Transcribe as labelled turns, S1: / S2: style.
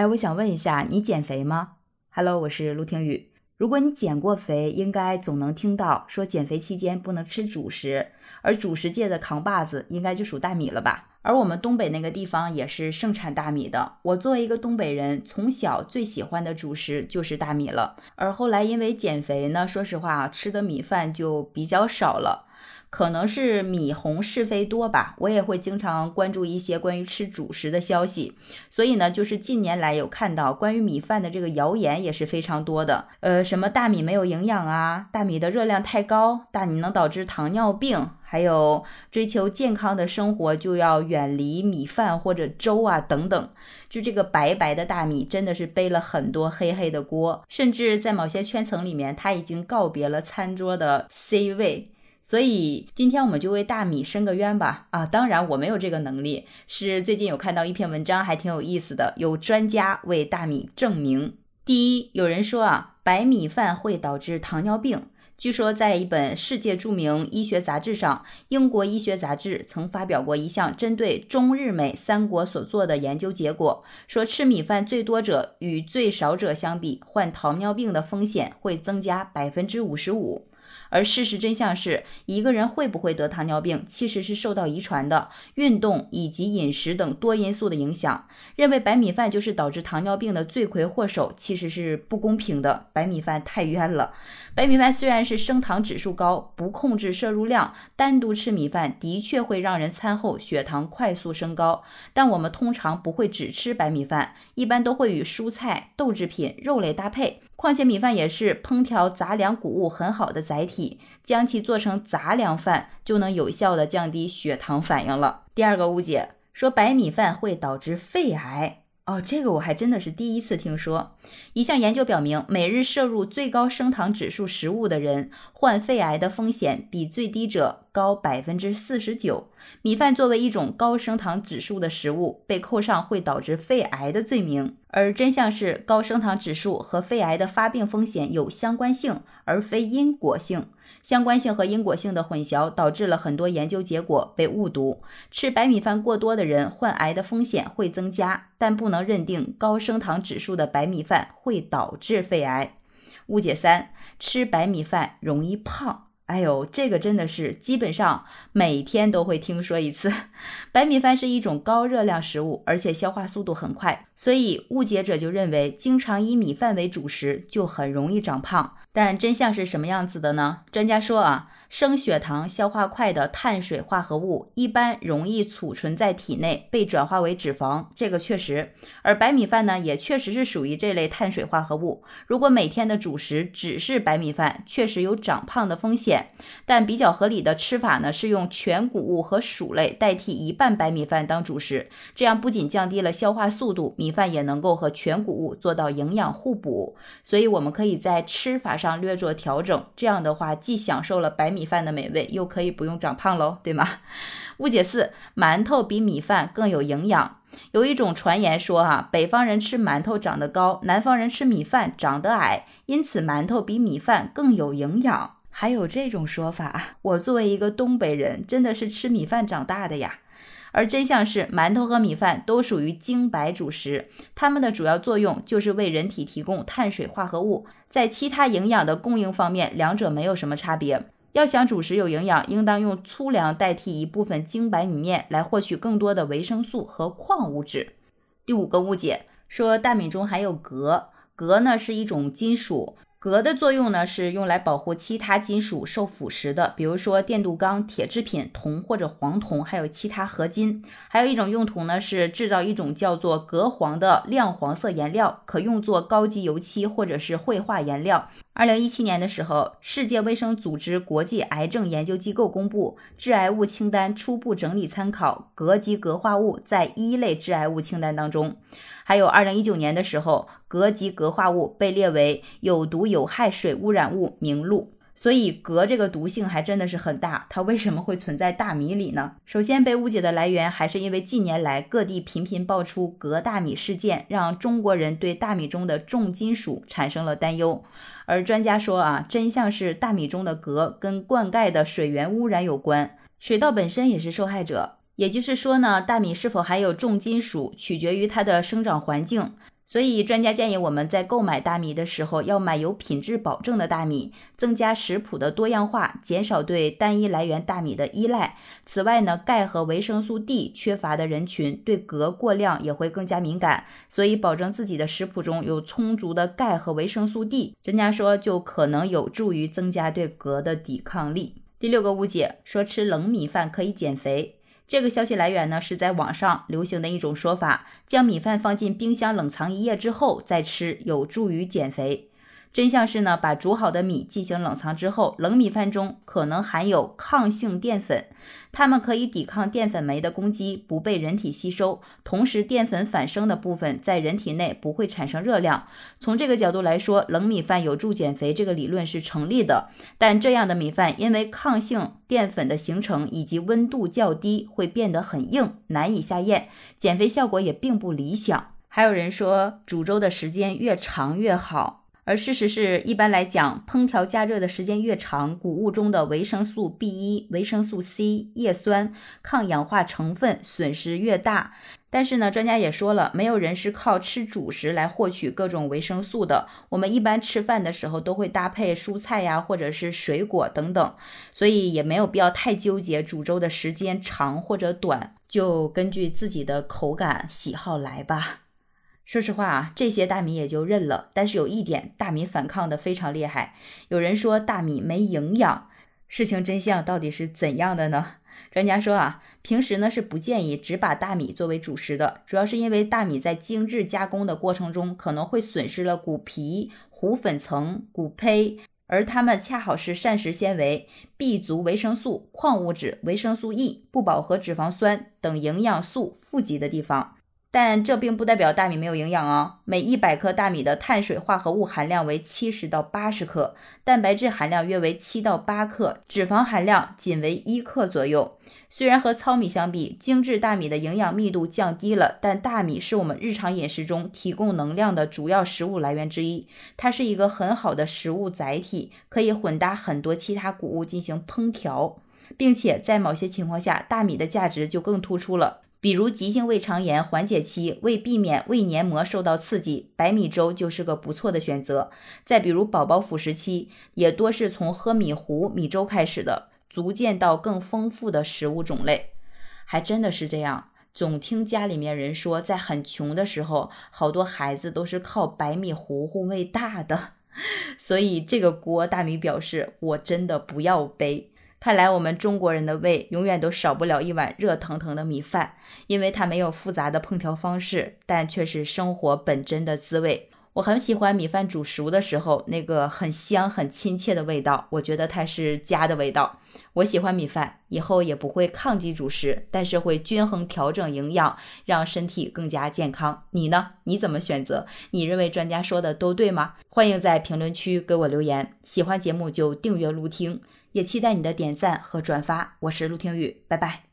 S1: 哎，我想问一下，你减肥吗？Hello，我是陆听雨。如果你减过肥，应该总能听到说减肥期间不能吃主食，而主食界的扛把子应该就属大米了吧？而我们东北那个地方也是盛产大米的。我作为一个东北人，从小最喜欢的主食就是大米了。而后来因为减肥呢，说实话，吃的米饭就比较少了。可能是米红是非多吧，我也会经常关注一些关于吃主食的消息，所以呢，就是近年来有看到关于米饭的这个谣言也是非常多的。呃，什么大米没有营养啊，大米的热量太高，大米能导致糖尿病，还有追求健康的生活就要远离米饭或者粥啊等等。就这个白白的大米真的是背了很多黑黑的锅，甚至在某些圈层里面，它已经告别了餐桌的 C 位。所以今天我们就为大米申个冤吧！啊，当然我没有这个能力，是最近有看到一篇文章，还挺有意思的，有专家为大米证明。第一，有人说啊，白米饭会导致糖尿病。据说在一本世界著名医学杂志上，英国医学杂志曾发表过一项针对中日美三国所做的研究结果，说吃米饭最多者与最少者相比，患糖尿病的风险会增加百分之五十五。而事实真相是，一个人会不会得糖尿病，其实是受到遗传的、运动以及饮食等多因素的影响。认为白米饭就是导致糖尿病的罪魁祸首，其实是不公平的。白米饭太冤了。白米饭虽然是升糖指数高，不控制摄入量，单独吃米饭的确会让人餐后血糖快速升高。但我们通常不会只吃白米饭，一般都会与蔬菜、豆制品、肉类搭配。况且米饭也是烹调杂粮谷物很好的载体，将其做成杂粮饭，就能有效的降低血糖反应了。第二个误解说白米饭会导致肺癌。哦，这个我还真的是第一次听说。一项研究表明，每日摄入最高升糖指数食物的人，患肺癌的风险比最低者高百分之四十九。米饭作为一种高升糖指数的食物，被扣上会导致肺癌的罪名。而真相是，高升糖指数和肺癌的发病风险有相关性，而非因果性。相关性和因果性的混淆，导致了很多研究结果被误读。吃白米饭过多的人，患癌的风险会增加，但不能认定高升糖指数的白米饭会导致肺癌。误解三：吃白米饭容易胖。哎呦，这个真的是基本上每天都会听说一次。白米饭是一种高热量食物，而且消化速度很快，所以误解者就认为经常以米饭为主食就很容易长胖。但真相是什么样子的呢？专家说啊，升血糖、消化快的碳水化合物一般容易储存在体内，被转化为脂肪，这个确实。而白米饭呢，也确实是属于这类碳水化合物。如果每天的主食只是白米饭，确实有长胖的风险。但比较合理的吃法呢，是用全谷物和薯类代替一半白米饭当主食，这样不仅降低了消化速度，米饭也能够和全谷物做到营养互补。所以，我们可以在吃法。上略作调整，这样的话既享受了白米饭的美味，又可以不用长胖喽，对吗？误解四：馒头比米饭更有营养。有一种传言说，哈，北方人吃馒头长得高，南方人吃米饭长得矮，因此馒头比米饭更有营养。还有这种说法？我作为一个东北人，真的是吃米饭长大的呀。而真相是，馒头和米饭都属于精白主食，它们的主要作用就是为人体提供碳水化合物，在其他营养的供应方面，两者没有什么差别。要想主食有营养，应当用粗粮代替一部分精白米面，来获取更多的维生素和矿物质。第五个误解说大米中含有镉，镉呢是一种金属。镉的作用呢，是用来保护其他金属受腐蚀的，比如说电镀钢、铁制品、铜或者黄铜，还有其他合金。还有一种用途呢，是制造一种叫做镉黄的亮黄色颜料，可用作高级油漆或者是绘画颜料。二零一七年的时候，世界卫生组织国际癌症研究机构公布致癌物清单初步整理参考，镉及镉化物在一类致癌物清单当中。还有二零一九年的时候，镉及镉化物被列为有毒有害水污染物名录。所以镉这个毒性还真的是很大，它为什么会存在大米里呢？首先被误解的来源还是因为近年来各地频频爆出镉大米事件，让中国人对大米中的重金属产生了担忧。而专家说啊，真相是大米中的镉跟灌溉的水源污染有关，水稻本身也是受害者。也就是说呢，大米是否含有重金属，取决于它的生长环境。所以，专家建议我们在购买大米的时候，要买有品质保证的大米，增加食谱的多样化，减少对单一来源大米的依赖。此外呢，钙和维生素 D 缺乏的人群对镉过量也会更加敏感，所以保证自己的食谱中有充足的钙和维生素 D，专家说就可能有助于增加对镉的抵抗力。第六个误解说吃冷米饭可以减肥。这个消息来源呢，是在网上流行的一种说法，将米饭放进冰箱冷藏一夜之后再吃，有助于减肥。真相是呢，把煮好的米进行冷藏之后，冷米饭中可能含有抗性淀粉，它们可以抵抗淀粉酶的攻击，不被人体吸收。同时，淀粉反生的部分在人体内不会产生热量。从这个角度来说，冷米饭有助减肥这个理论是成立的。但这样的米饭因为抗性淀粉的形成以及温度较低，会变得很硬，难以下咽，减肥效果也并不理想。还有人说，煮粥的时间越长越好。而事实是一般来讲，烹调加热的时间越长，谷物中的维生素 B 一、维生素 C、叶酸、抗氧化成分损失越大。但是呢，专家也说了，没有人是靠吃主食来获取各种维生素的。我们一般吃饭的时候都会搭配蔬菜呀，或者是水果等等，所以也没有必要太纠结煮粥的时间长或者短，就根据自己的口感喜好来吧。说实话啊，这些大米也就认了。但是有一点，大米反抗的非常厉害。有人说大米没营养，事情真相到底是怎样的呢？专家说啊，平时呢是不建议只把大米作为主食的，主要是因为大米在精致加工的过程中可能会损失了谷皮、糊粉层、谷胚，而它们恰好是膳食纤维、B 族维生素、矿物质、维生素 E、不饱和脂肪酸等营养素富集的地方。但这并不代表大米没有营养哦。每一百克大米的碳水化合物含量为七十到八十克，蛋白质含量约为七到八克，脂肪含量仅为一克左右。虽然和糙米相比，精致大米的营养密度降低了，但大米是我们日常饮食中提供能量的主要食物来源之一。它是一个很好的食物载体，可以混搭很多其他谷物进行烹调，并且在某些情况下，大米的价值就更突出了。比如急性胃肠炎缓解期，为避免胃黏膜受到刺激，白米粥就是个不错的选择。再比如宝宝辅食期，也多是从喝米糊、米粥开始的，逐渐到更丰富的食物种类。还真的是这样，总听家里面人说，在很穷的时候，好多孩子都是靠白米糊糊喂大的。所以这个锅，大米表示我真的不要背。看来我们中国人的胃永远都少不了一碗热腾腾的米饭，因为它没有复杂的烹调方式，但却是生活本真的滋味。我很喜欢米饭煮熟的时候那个很香、很亲切的味道，我觉得它是家的味道。我喜欢米饭，以后也不会抗击主食，但是会均衡调整营养，让身体更加健康。你呢？你怎么选择？你认为专家说的都对吗？欢迎在评论区给我留言。喜欢节目就订阅、录听。也期待你的点赞和转发。我是陆听雨，拜拜。